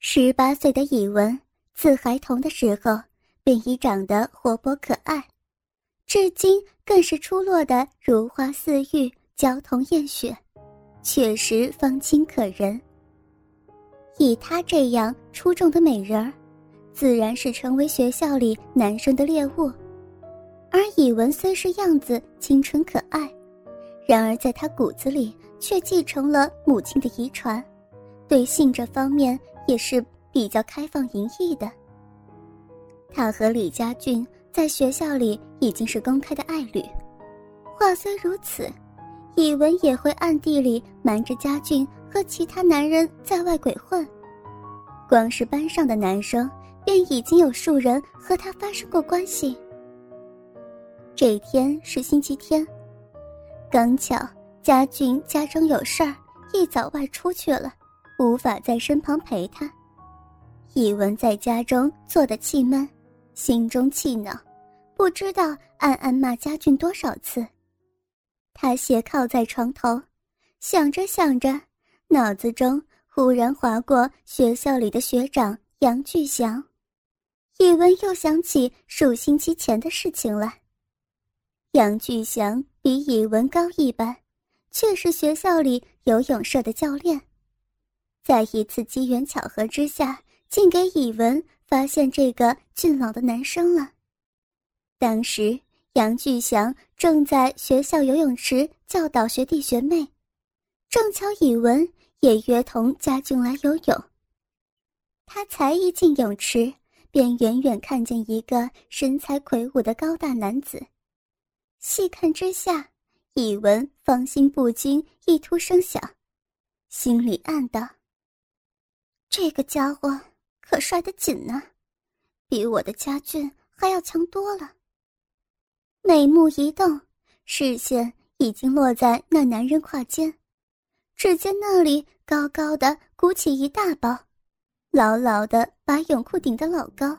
十八岁的以文，自孩童的时候便已长得活泼可爱，至今更是出落的如花似玉、娇童艳雪，确实芳清可人。以她这样出众的美人儿，自然是成为学校里男生的猎物。而以文虽是样子清纯可爱，然而在她骨子里却继承了母亲的遗传，对性这方面也是比较开放淫逸的。他和李家俊在学校里已经是公开的爱侣，话虽如此，以文也会暗地里瞒着家俊和其他男人在外鬼混。光是班上的男生，便已经有数人和他发生过关系。这一天是星期天，刚巧家俊家中有事儿，一早外出去了，无法在身旁陪他。以文在家中坐得气闷，心中气恼，不知道暗暗骂家俊多少次。他斜靠在床头，想着想着，脑子中。忽然划过学校里的学长杨巨祥，以文又想起数星期前的事情来。杨巨祥比以文高一班，却是学校里游泳社的教练。在一次机缘巧合之下，竟给以文发现这个俊朗的男生了。当时杨巨祥正在学校游泳池教导学弟学妹，正巧以文。也约同家俊来游泳。他才一进泳池，便远远看见一个身材魁梧的高大男子。细看之下，以文芳心不禁一突声响，心里暗道：“这个家伙可帅得紧呢，比我的家俊还要强多了。”眉目一动，视线已经落在那男人胯间。只见那里高高的鼓起一大包，牢牢的把泳裤顶得老高。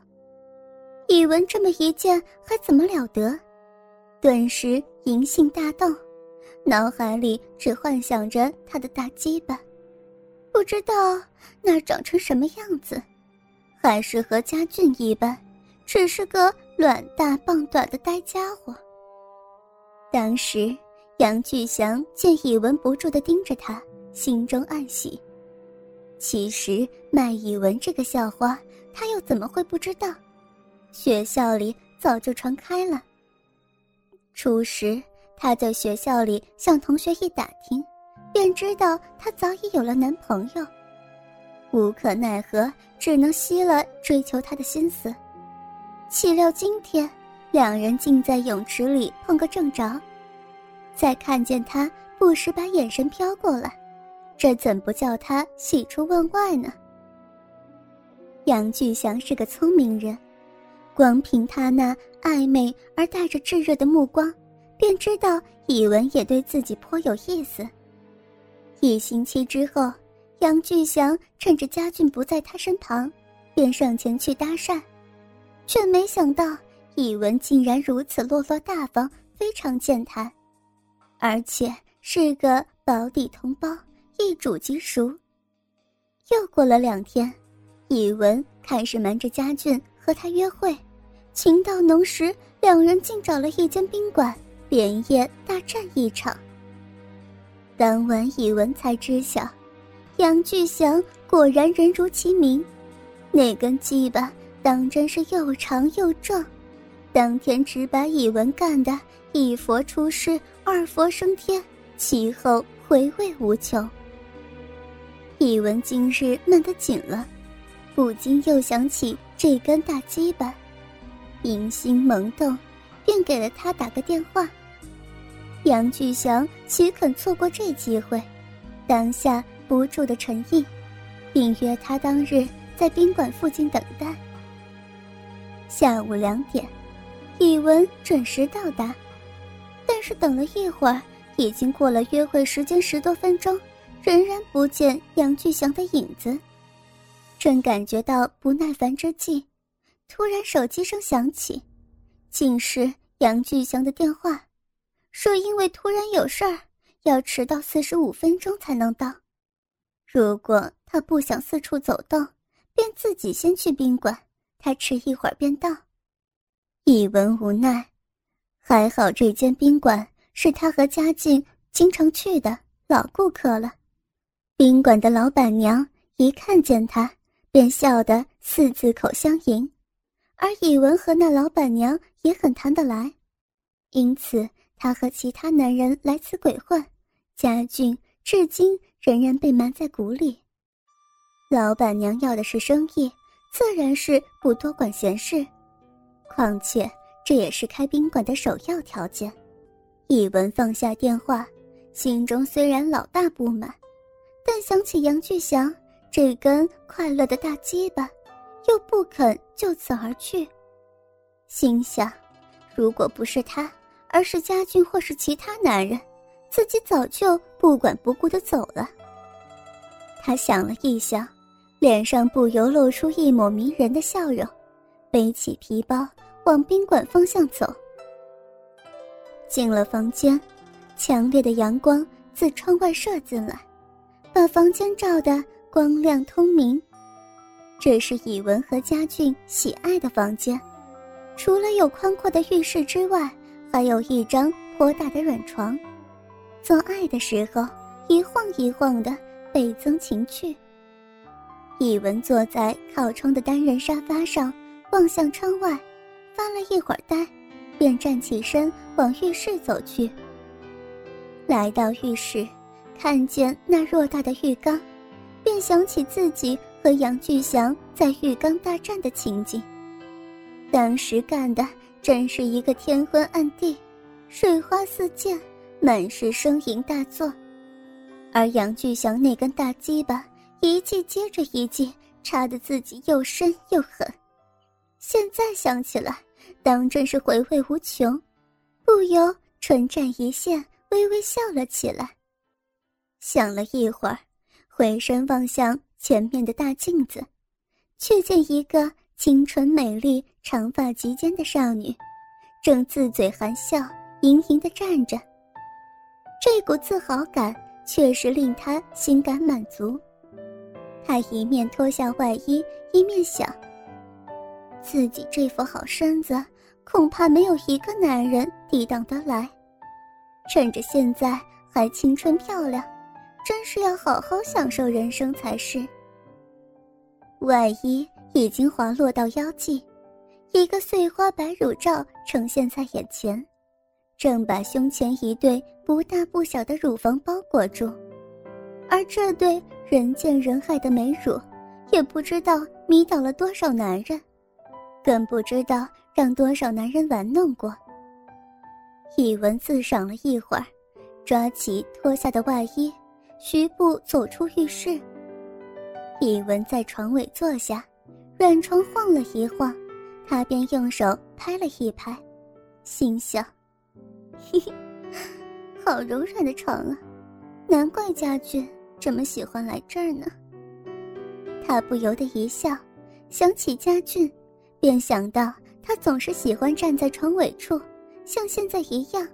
以文这么一见，还怎么了得？顿时淫性大动，脑海里只幻想着他的大鸡巴，不知道那长成什么样子，还是和家俊一般，只是个卵大棒短的呆家伙。当时杨巨祥见以文不住的盯着他。心中暗喜。其实麦以文这个校花，他又怎么会不知道？学校里早就传开了。初时他在学校里向同学一打听，便知道她早已有了男朋友。无可奈何，只能熄了追求她的心思。岂料今天两人竟在泳池里碰个正着，再看见他不时把眼神飘过来。这怎不叫他喜出望外呢？杨巨祥是个聪明人，光凭他那暧昧而带着炙热的目光，便知道以文也对自己颇有意思。一星期之后，杨巨祥趁着家俊不在他身旁，便上前去搭讪，却没想到以文竟然如此落落大方，非常健谈，而且是个保底同胞。一煮即熟。又过了两天，以文开始瞒着家俊和他约会，情到浓时，两人竟找了一间宾馆，连夜大战一场。当晚，以文才知晓，杨巨祥果然人如其名，那根鸡巴当真是又长又壮，当天只把以文干的一佛出世，二佛升天，其后回味无穷。以文今日闷得紧了，不禁又想起这根大鸡巴，淫心萌动，便给了他打个电话。杨巨祥岂肯错过这机会，当下不住的沉吟，并约他当日在宾馆附近等待。下午两点，以文准时到达，但是等了一会儿，已经过了约会时间十多分钟。仍然不见杨巨祥的影子，正感觉到不耐烦之际，突然手机声响起，竟是杨巨祥的电话，说因为突然有事儿，要迟到四十五分钟才能到。如果他不想四处走动，便自己先去宾馆，他迟一会儿便到。一文无奈，还好这间宾馆是他和嘉靖经常去的老顾客了。宾馆的老板娘一看见他，便笑得四字口相迎，而以文和那老板娘也很谈得来，因此他和其他男人来此鬼混，家俊至今仍然被瞒在鼓里。老板娘要的是生意，自然是不多管闲事。况且这也是开宾馆的首要条件。一文放下电话，心中虽然老大不满，但想起杨巨祥这根快乐的大鸡巴，又不肯就此而去。心想，如果不是他，而是家俊或是其他男人，自己早就不管不顾的走了。他想了一想。脸上不由露出一抹迷人的笑容，背起皮包往宾馆方向走。进了房间，强烈的阳光自窗外射进来，把房间照得光亮通明。这是以文和家俊喜爱的房间，除了有宽阔的浴室之外，还有一张颇大的软床。做爱的时候，一晃一晃的，倍增情趣。一文坐在靠窗的单人沙发上，望向窗外，发了一会儿呆，便站起身往浴室走去。来到浴室，看见那偌大的浴缸，便想起自己和杨巨祥在浴缸大战的情景。当时干的真是一个天昏暗地，水花四溅，满是声淫大作，而杨巨祥那根大鸡巴。一记接着一记，插得自己又深又狠。现在想起来，当真是回味无穷，不由唇绽一线，微微笑了起来。想了一会儿，回身望向前面的大镜子，却见一个清纯美丽、长发及肩的少女，正自嘴含笑，盈盈的站着。这股自豪感确实令他心感满足。他一面脱下外衣，一面想：自己这副好身子，恐怕没有一个男人抵挡得来。趁着现在还青春漂亮，真是要好好享受人生才是。外衣已经滑落到腰际，一个碎花白乳罩呈现在眼前，正把胸前一对不大不小的乳房包裹住，而这对。人见人爱的美乳，也不知道迷倒了多少男人，更不知道让多少男人玩弄过。一文自赏了一会儿，抓起脱下的外衣，徐步走出浴室。一文在床尾坐下，软床晃了一晃，他便用手拍了一拍，心想：嘿嘿，好柔软的床啊，难怪家俊。这么喜欢来这儿呢？他不由得一笑，想起家俊，便想到他总是喜欢站在床尾处，像现在一样，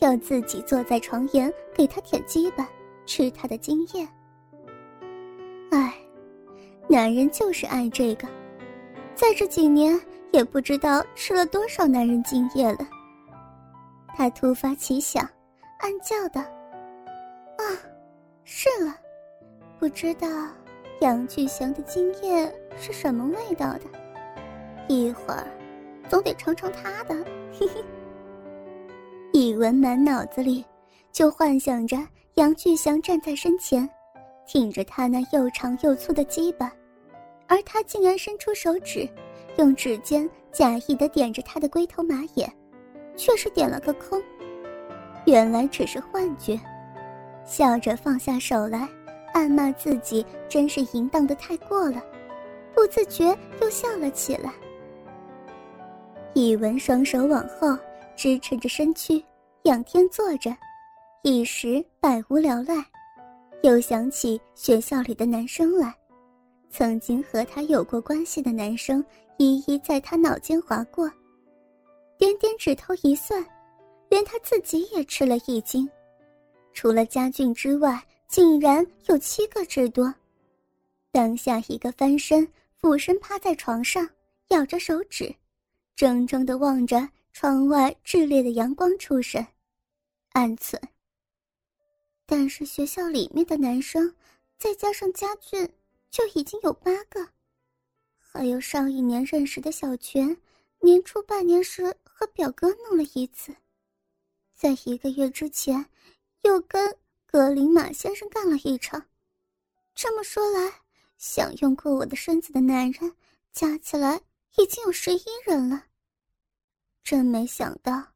要自己坐在床沿给他舔鸡巴，吃他的精液。唉，男人就是爱这个，在这几年也不知道吃了多少男人精液了。他突发奇想，暗叫道：“啊，是了。”不知道杨巨祥的精液是什么味道的，一会儿总得尝尝他的。嘿嘿。一文满脑子里就幻想着杨巨祥站在身前，挺着他那又长又粗的鸡巴，而他竟然伸出手指，用指尖假意的点着他的龟头马眼，却是点了个空。原来只是幻觉，笑着放下手来。暗骂自己真是淫荡的太过了，不自觉又笑了起来。一文双手往后支撑着身躯，仰天坐着，一时百无聊赖，又想起学校里的男生来，曾经和他有过关系的男生一一在他脑间划过，点点指头一算，连他自己也吃了一惊，除了家俊之外。竟然有七个之多，当下一个翻身，俯身趴在床上，咬着手指，怔怔地望着窗外炽烈的阳光出神，暗存。但是学校里面的男生，再加上家俊，就已经有八个，还有上一年认识的小泉，年初半年时和表哥弄了一次，在一个月之前，又跟格林马先生干了一场。这么说来，享用过我的身子的男人加起来已经有十一人了。真没想到，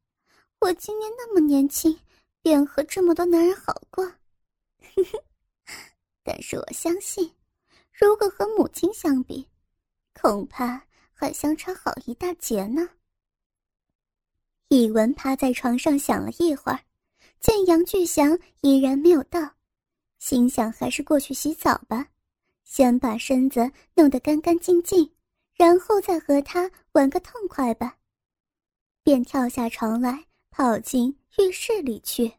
我今年那么年轻，便和这么多男人好过。但是我相信，如果和母亲相比，恐怕还相差好一大截呢。以文趴在床上想了一会儿，见杨巨祥依然没有到，心想还是过去洗澡吧。先把身子弄得干干净净，然后再和他玩个痛快吧。便跳下床来，跑进浴室里去。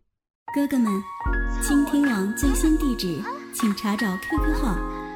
哥哥们，倾听网最新地址，请查找 QQ 号